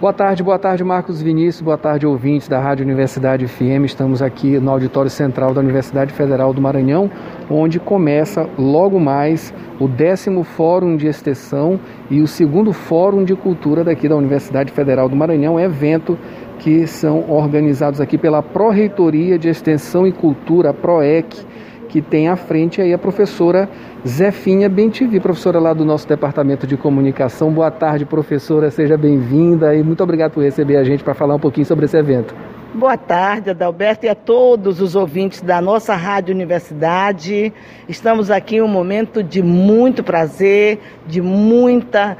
Boa tarde, boa tarde, Marcos Vinícius, boa tarde, ouvintes da Rádio Universidade FM. Estamos aqui no auditório central da Universidade Federal do Maranhão, onde começa logo mais o décimo Fórum de Extensão e o segundo Fórum de Cultura daqui da Universidade Federal do Maranhão, evento que são organizados aqui pela Pró-Reitoria de Extensão e Cultura, PROEC, que tem à frente aí a professora Zefinha Bentivi, professora lá do nosso Departamento de Comunicação. Boa tarde, professora, seja bem-vinda e muito obrigado por receber a gente para falar um pouquinho sobre esse evento. Boa tarde, Adalberto, e a todos os ouvintes da nossa Rádio Universidade. Estamos aqui em um momento de muito prazer, de muita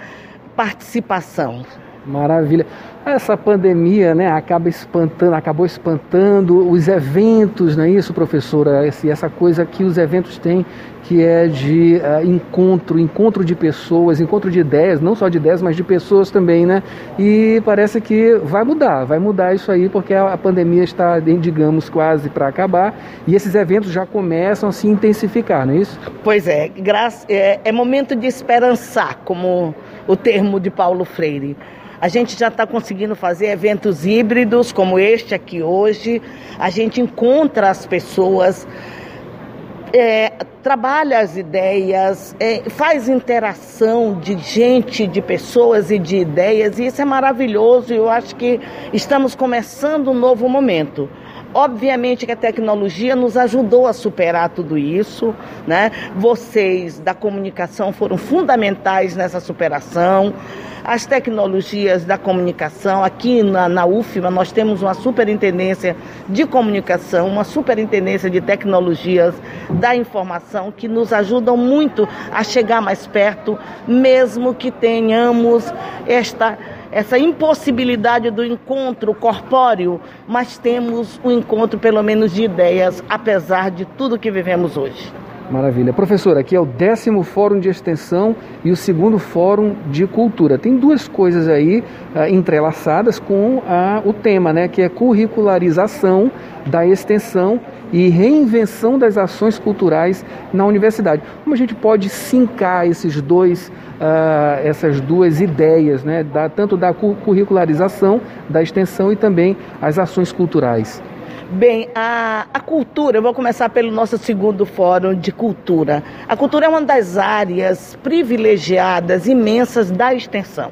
participação. Maravilha. Essa pandemia, né, acaba espantando, acabou espantando os eventos, não é isso, professora? Esse, essa coisa que os eventos têm, que é de uh, encontro, encontro de pessoas, encontro de ideias, não só de ideias, mas de pessoas também, né? E parece que vai mudar, vai mudar isso aí, porque a, a pandemia está, digamos, quase para acabar, e esses eventos já começam a se intensificar, não é isso? Pois é, graça, é, é momento de esperançar, como o termo de Paulo Freire. A gente já está conseguindo fazer eventos híbridos, como este aqui hoje. A gente encontra as pessoas, é, trabalha as ideias, é, faz interação de gente, de pessoas e de ideias, e isso é maravilhoso. Eu acho que estamos começando um novo momento. Obviamente que a tecnologia nos ajudou a superar tudo isso, né? Vocês da comunicação foram fundamentais nessa superação. As tecnologias da comunicação, aqui na, na UFMA nós temos uma superintendência de comunicação, uma superintendência de tecnologias da informação que nos ajudam muito a chegar mais perto, mesmo que tenhamos esta essa impossibilidade do encontro corpóreo, mas temos um encontro, pelo menos, de ideias, apesar de tudo que vivemos hoje. Maravilha. Professor, aqui é o décimo Fórum de Extensão e o segundo Fórum de Cultura. Tem duas coisas aí uh, entrelaçadas com uh, o tema, né, que é curricularização da extensão e reinvenção das ações culturais na universidade. Como a gente pode sincar esses dois, uh, essas duas ideias, né, da, tanto da curricularização da extensão e também as ações culturais? Bem, a, a cultura, eu vou começar pelo nosso segundo fórum de cultura. A cultura é uma das áreas privilegiadas, imensas da extensão.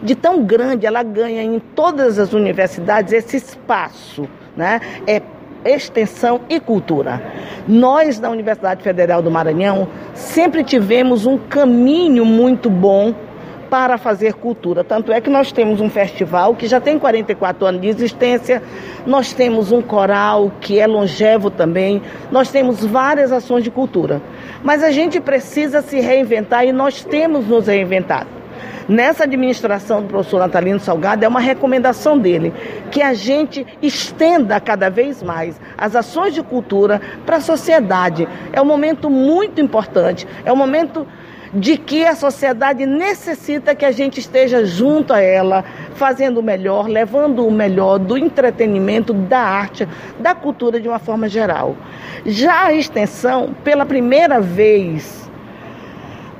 De tão grande, ela ganha em todas as universidades esse espaço, né? É extensão e cultura. Nós, da Universidade Federal do Maranhão, sempre tivemos um caminho muito bom para fazer cultura. Tanto é que nós temos um festival que já tem 44 anos de existência, nós temos um coral que é longevo também, nós temos várias ações de cultura. Mas a gente precisa se reinventar e nós temos nos reinventado. Nessa administração do professor Natalino Salgado, é uma recomendação dele que a gente estenda cada vez mais as ações de cultura para a sociedade. É um momento muito importante, é um momento de que a sociedade necessita que a gente esteja junto a ela, fazendo o melhor, levando o melhor do entretenimento, da arte, da cultura de uma forma geral. Já a extensão, pela primeira vez,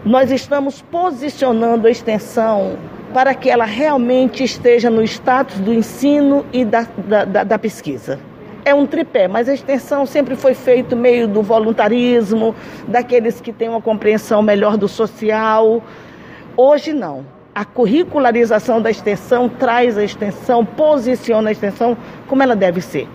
nós estamos posicionando a extensão para que ela realmente esteja no status do ensino e da, da, da, pesquisa é um tripé, mas a extensão sempre foi feito meio do voluntarismo, daqueles que têm uma compreensão melhor do social. Hoje não. A curricularização da extensão traz a extensão, posiciona a extensão como ela deve ser.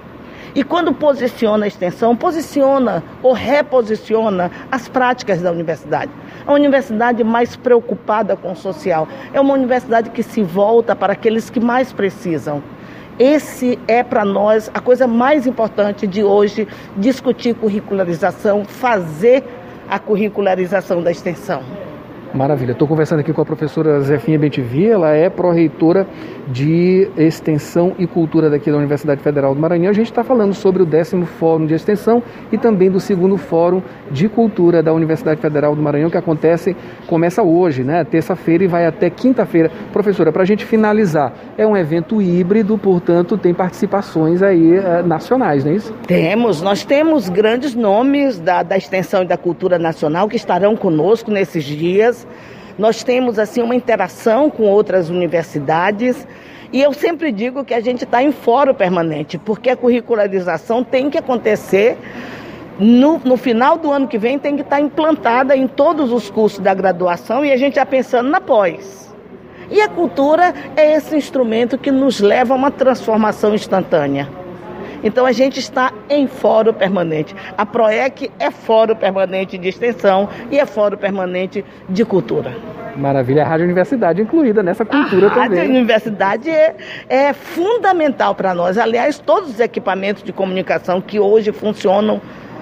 E quando posiciona a extensão, posiciona ou reposiciona as práticas da universidade. A universidade mais preocupada com o social é uma universidade que se volta para aqueles que mais precisam. Esse é para nós a coisa mais importante de hoje, discutir curricularização, fazer a curricularização da extensão. Maravilha. Estou conversando aqui com a professora Zefinha Bentivi, ela é pró-reitora de Extensão e Cultura daqui da Universidade Federal do Maranhão. A gente está falando sobre o décimo Fórum de Extensão e também do segundo Fórum de Cultura da Universidade Federal do Maranhão, que acontece, começa hoje, né, terça-feira e vai até quinta-feira. Professora, para a gente finalizar, é um evento híbrido, portanto, tem participações aí uh, nacionais, não é isso? Temos, nós temos grandes nomes da, da Extensão e da Cultura Nacional que estarão conosco nesses dias. Nós temos assim uma interação com outras universidades. E eu sempre digo que a gente está em fórum permanente, porque a curricularização tem que acontecer no, no, final do ano que vem tem que estar implantada em todos os cursos da graduação e a gente já pensando na pós. E a cultura é esse instrumento que nos leva a uma transformação instantânea. Então a gente está em fórum permanente. A PROEC é fórum permanente de extensão e é fórum permanente de cultura. Maravilha, a Rádio Universidade incluída nessa cultura a também. A Rádio Universidade é, é fundamental para nós. Aliás, todos os equipamentos de comunicação que hoje funcionam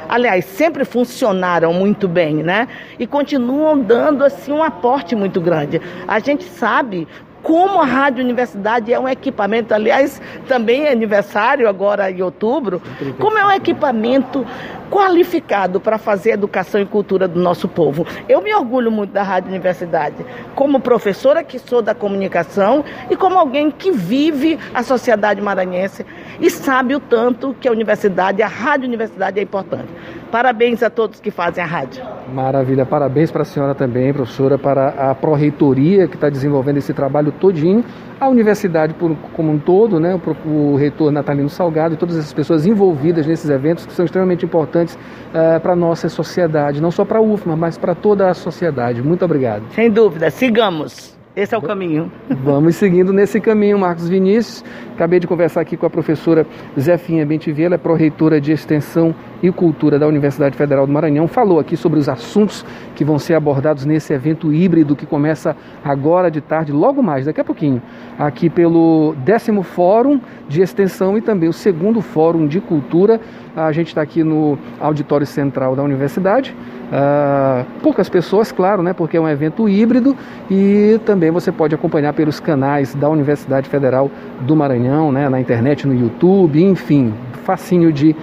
aliás, sempre funcionaram muito bem, né? E continuam dando assim um aporte muito grande. A gente sabe como a Rádio Universidade é um equipamento, aliás, também é aniversário agora em outubro, como é um equipamento qualificado para fazer educação e cultura do nosso povo. Eu me orgulho muito da Rádio Universidade, como professora que sou da comunicação e como alguém que vive a sociedade maranhense e sabe o tanto que a universidade, a Rádio Universidade é importante. Parabéns a todos que fazem a rádio. Maravilha, parabéns para a senhora também, professora, para a Pró-Reitoria que está desenvolvendo esse trabalho todinho, a universidade por, como um todo, né, o, o, reitor Natalino Salgado e todas essas pessoas envolvidas nesses eventos que são extremamente importantes uh, para a nossa sociedade, não só para a UFMA, mas para toda a sociedade. Muito obrigado. Sem dúvida, sigamos. Esse é o caminho. Vamos seguindo nesse caminho, Marcos Vinícius. Acabei de conversar aqui com a professora Zefinha Bentivela, pró-reitora de Extensão e Cultura da Universidade Federal do Maranhão. Falou aqui sobre os assuntos que vão ser abordados nesse evento híbrido que começa agora de tarde, logo mais, daqui a pouquinho, aqui pelo décimo Fórum de Extensão e também o segundo Fórum de Cultura. A gente está aqui no Auditório Central da Universidade. Uh, poucas pessoas, claro, né, porque é um evento híbrido e também você pode acompanhar pelos canais da Universidade Federal do Maranhão, né, na internet, no YouTube, enfim, facinho de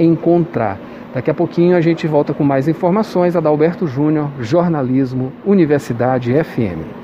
encontrar. Daqui a pouquinho a gente volta com mais informações. Adalberto Júnior, Jornalismo, Universidade FM.